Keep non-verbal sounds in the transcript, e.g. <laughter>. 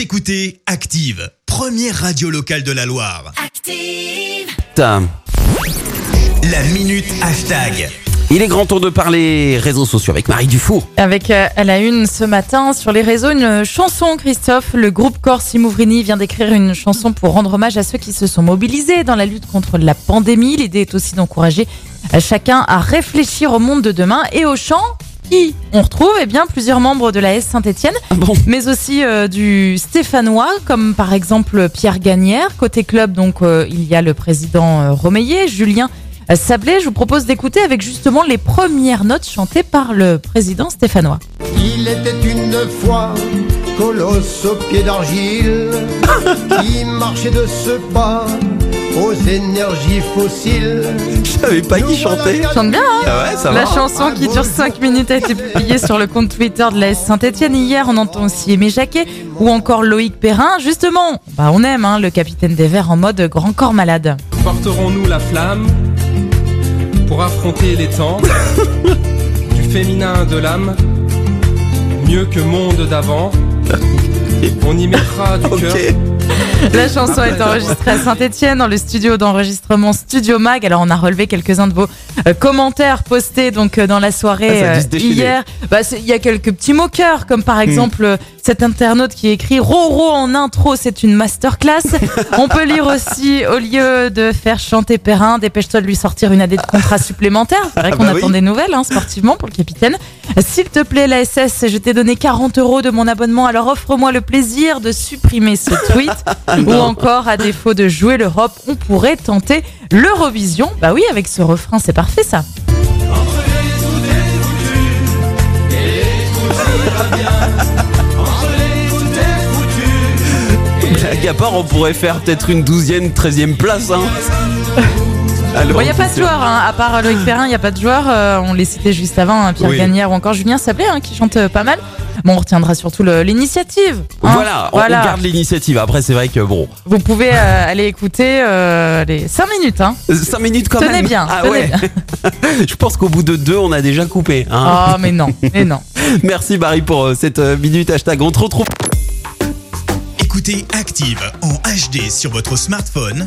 Vous écoutez Active, première radio locale de la Loire. Active. Putain. La minute hashtag. Il est grand tour de parler réseaux sociaux avec Marie Dufour. Avec euh, à la une ce matin sur les réseaux une chanson, Christophe. Le groupe Corsi Mouvrini vient d'écrire une chanson pour rendre hommage à ceux qui se sont mobilisés dans la lutte contre la pandémie. L'idée est aussi d'encourager chacun à réfléchir au monde de demain et au chant qui on retrouve eh bien plusieurs membres de la S Saint-Étienne, Ah bon mais aussi euh, du Stéphanois, comme par exemple Pierre Gagnère. Côté club, donc euh, il y a le président euh, Romeillet, Julien euh, Sablé. Je vous propose d'écouter avec justement les premières notes chantées par le président stéphanois. Il était une fois colosse aux pieds d'argile <laughs> qui marchait de ce pas aux énergies fossiles. Je savais pas qui chantait. Chante bien, hein Ah ouais, ça La va. chanson qui dure 5 minutes a été publiée sur le compte Twitter de la S Saint-Etienne hier. On entend aussi Aimé Jacquet ou encore Loïc Perrin. Justement, bah on aime hein, le capitaine des Verts en mode grand corps malade. Porterons-nous la flamme pour affronter les temps <laughs> du féminin de l'âme, mieux que monde d'avant? <laughs> On y mettra du cœur. La chanson est enregistrée à Saint-Etienne dans le studio d'enregistrement Studio Mag. Alors on a relevé quelques-uns de vos euh, commentaires postés donc euh, dans la soirée Ah, euh, hier. Bah, il y a quelques petits moqueurs comme Hmm. par exemple euh, cet internaute qui écrit Roro en intro, c'est une masterclass. on peut lire aussi au lieu de faire chanter Perrin, dépêche-toi de lui sortir une année de contrat supplémentaire. C'est vrai Ah qu'on bah attend oui. des nouvelles hein, sportivement pour le capitaine. S'il te plaît la SS, je t'ai donné 40 euros de mon abonnement, alors offre-moi le plaisir de supprimer ce tweet. Ou encore, à défaut de jouer l'Europe, on pourrait tenter l'Eurovision. Bah oui, avec ce refrain, c'est parfait ça. Blague à part, on pourrait faire peut-être une douzième, treizième place. Hein. <laughs> Il n'y a pas de joueurs, hein. à part Loïc Perrin, il n'y a pas de joueurs. Euh, on les citait juste avant, hein, Pierre Oui. Gagnère ou encore Julien Sablé, hein, qui chante euh, pas mal. Bon, on retiendra surtout l'initiative. hein. Voilà, on- voilà. on garde l'initiative. Après, c'est vrai que bon, Vous pouvez euh, aller écouter euh, les 5 minutes. Hein. 5 minutes quand Tenez même. bien, Ah tenez ouais. bien. <laughs> Je pense qu'au bout de deux, on a déjà coupé. hein. Oh, mais non, mais non. <laughs> Merci Marie pour euh, cette euh, minute hashtag. On te retrouve. Écoutez Active en HD sur votre smartphone,